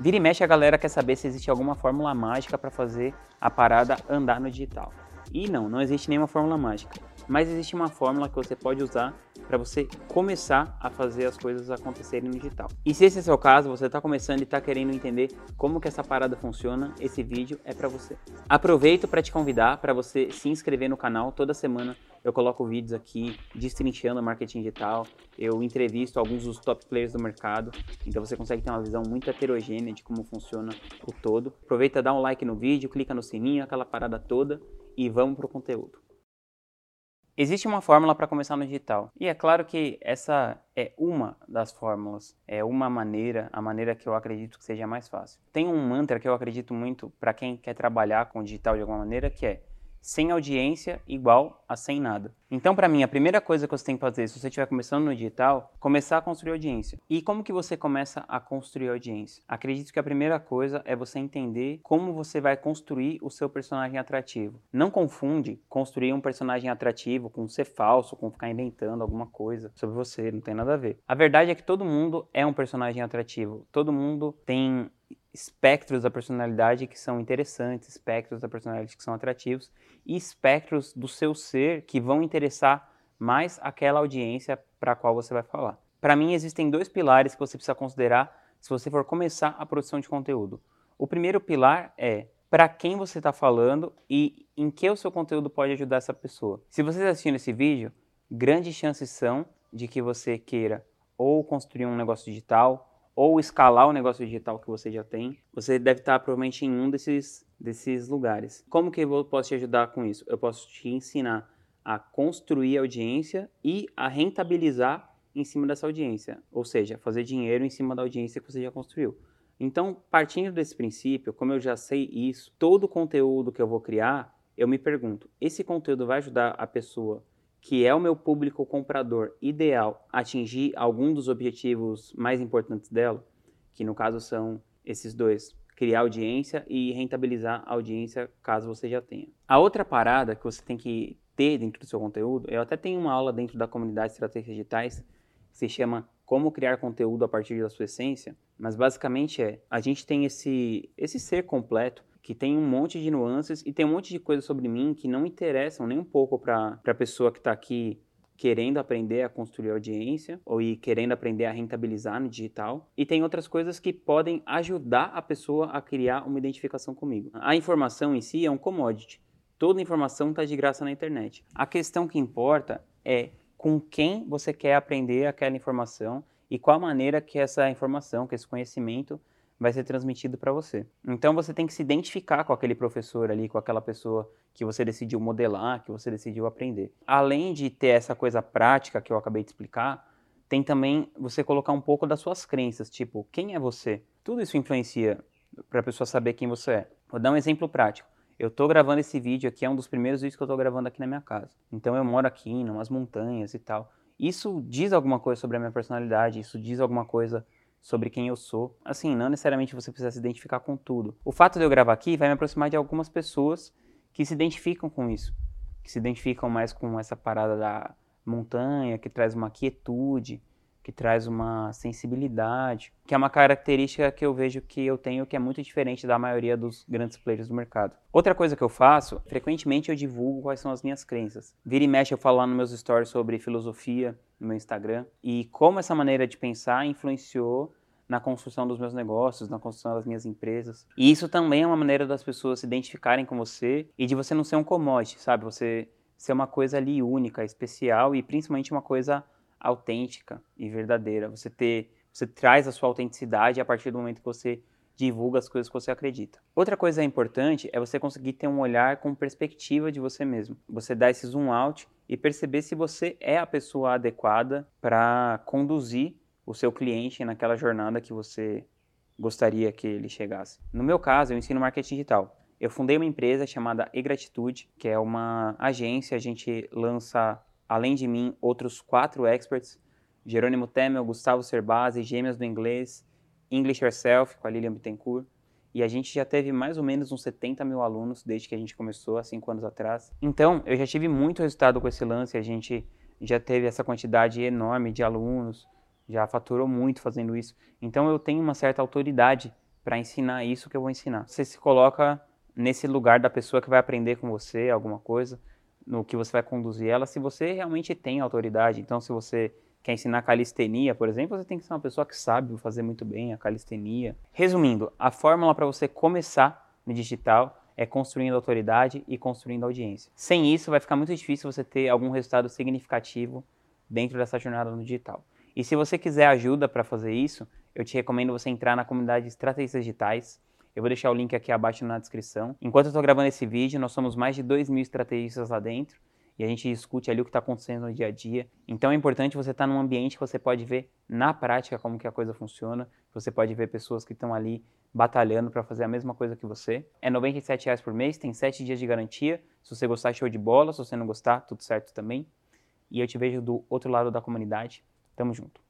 Vira e mexe a galera quer saber se existe alguma fórmula mágica para fazer a parada andar no digital. E não, não existe nenhuma fórmula mágica. Mas existe uma fórmula que você pode usar para você começar a fazer as coisas acontecerem no digital. E se esse é o seu caso, você está começando e está querendo entender como que essa parada funciona, esse vídeo é para você. Aproveito para te convidar para você se inscrever no canal. Toda semana eu coloco vídeos aqui destrinchando marketing digital, eu entrevisto alguns dos top players do mercado, então você consegue ter uma visão muito heterogênea de como funciona o todo. Aproveita, dá um like no vídeo, clica no sininho, aquela parada toda e vamos pro conteúdo. Existe uma fórmula para começar no digital. E é claro que essa é uma das fórmulas, é uma maneira, a maneira que eu acredito que seja mais fácil. Tem um mantra que eu acredito muito para quem quer trabalhar com o digital de alguma maneira, que é sem audiência igual a sem nada. Então, para mim, a primeira coisa que você tem que fazer, se você estiver começando no digital, começar a construir audiência. E como que você começa a construir audiência? Acredito que a primeira coisa é você entender como você vai construir o seu personagem atrativo. Não confunde construir um personagem atrativo com ser falso, com ficar inventando alguma coisa sobre você, não tem nada a ver. A verdade é que todo mundo é um personagem atrativo. Todo mundo tem espectros da personalidade que são interessantes, espectros da personalidade que são atrativos e espectros do seu ser que vão interessar mais aquela audiência para a qual você vai falar. Para mim, existem dois pilares que você precisa considerar se você for começar a produção de conteúdo. O primeiro pilar é para quem você está falando e em que o seu conteúdo pode ajudar essa pessoa. Se você está assistindo esse vídeo, grandes chances são de que você queira ou construir um negócio digital ou escalar o negócio digital que você já tem, você deve estar provavelmente em um desses, desses lugares. Como que eu posso te ajudar com isso? Eu posso te ensinar a construir audiência e a rentabilizar em cima dessa audiência, ou seja, fazer dinheiro em cima da audiência que você já construiu. Então, partindo desse princípio, como eu já sei isso, todo o conteúdo que eu vou criar, eu me pergunto: esse conteúdo vai ajudar a pessoa que é o meu público comprador ideal, atingir algum dos objetivos mais importantes dela, que no caso são esses dois, criar audiência e rentabilizar a audiência caso você já tenha. A outra parada que você tem que ter dentro do seu conteúdo, eu até tenho uma aula dentro da comunidade de estratégias digitais que se chama Como criar conteúdo a partir da sua essência, mas basicamente é, a gente tem esse esse ser completo que tem um monte de nuances e tem um monte de coisas sobre mim que não interessam nem um pouco para a pessoa que está aqui querendo aprender a construir audiência ou ir querendo aprender a rentabilizar no digital. E tem outras coisas que podem ajudar a pessoa a criar uma identificação comigo. A informação em si é um commodity. Toda informação está de graça na internet. A questão que importa é com quem você quer aprender aquela informação e qual maneira que essa informação, que esse conhecimento vai ser transmitido para você. Então você tem que se identificar com aquele professor ali, com aquela pessoa que você decidiu modelar, que você decidiu aprender. Além de ter essa coisa prática que eu acabei de explicar, tem também você colocar um pouco das suas crenças, tipo, quem é você? Tudo isso influencia para a pessoa saber quem você é. Vou dar um exemplo prático. Eu estou gravando esse vídeo aqui, é um dos primeiros vídeos que eu estou gravando aqui na minha casa. Então eu moro aqui, em umas montanhas e tal. Isso diz alguma coisa sobre a minha personalidade, isso diz alguma coisa sobre quem eu sou. Assim, não necessariamente você precisa se identificar com tudo. O fato de eu gravar aqui vai me aproximar de algumas pessoas que se identificam com isso, que se identificam mais com essa parada da montanha, que traz uma quietude, que traz uma sensibilidade, que é uma característica que eu vejo que eu tenho que é muito diferente da maioria dos grandes players do mercado. Outra coisa que eu faço, frequentemente eu divulgo quais são as minhas crenças. Vira e mexe eu falo lá nos meus stories sobre filosofia no meu Instagram e como essa maneira de pensar influenciou na construção dos meus negócios, na construção das minhas empresas. E isso também é uma maneira das pessoas se identificarem com você e de você não ser um commodity, sabe? Você ser uma coisa ali única, especial e principalmente uma coisa autêntica e verdadeira. Você ter, você traz a sua autenticidade a partir do momento que você divulga as coisas que você acredita. Outra coisa importante é você conseguir ter um olhar com perspectiva de você mesmo. Você dar esse zoom out e perceber se você é a pessoa adequada para conduzir o seu cliente naquela jornada que você gostaria que ele chegasse. No meu caso, eu ensino marketing digital. Eu fundei uma empresa chamada E-Gratitude, que é uma agência, a gente lança além de mim, outros quatro experts, Jerônimo Temel, Gustavo Cerbasi, Gêmeas do Inglês, English Yourself, com a Lilian Bittencourt. E a gente já teve mais ou menos uns 70 mil alunos desde que a gente começou, há cinco anos atrás. Então, eu já tive muito resultado com esse lance, a gente já teve essa quantidade enorme de alunos, já faturou muito fazendo isso. Então, eu tenho uma certa autoridade para ensinar isso que eu vou ensinar. Você se coloca nesse lugar da pessoa que vai aprender com você alguma coisa, no que você vai conduzir ela, se você realmente tem autoridade. Então, se você quer ensinar calistenia, por exemplo, você tem que ser uma pessoa que sabe fazer muito bem a calistenia. Resumindo, a fórmula para você começar no digital é construindo autoridade e construindo audiência. Sem isso, vai ficar muito difícil você ter algum resultado significativo dentro dessa jornada no digital. E se você quiser ajuda para fazer isso, eu te recomendo você entrar na comunidade Estratégias Digitais. Eu vou deixar o link aqui abaixo na descrição. Enquanto eu estou gravando esse vídeo, nós somos mais de 2 mil estrategistas lá dentro e a gente discute ali o que está acontecendo no dia a dia. Então é importante você estar tá num ambiente que você pode ver na prática como que a coisa funciona. Você pode ver pessoas que estão ali batalhando para fazer a mesma coisa que você. É R$ reais por mês, tem 7 dias de garantia. Se você gostar, show de bola. Se você não gostar, tudo certo também. E eu te vejo do outro lado da comunidade. Tamo junto.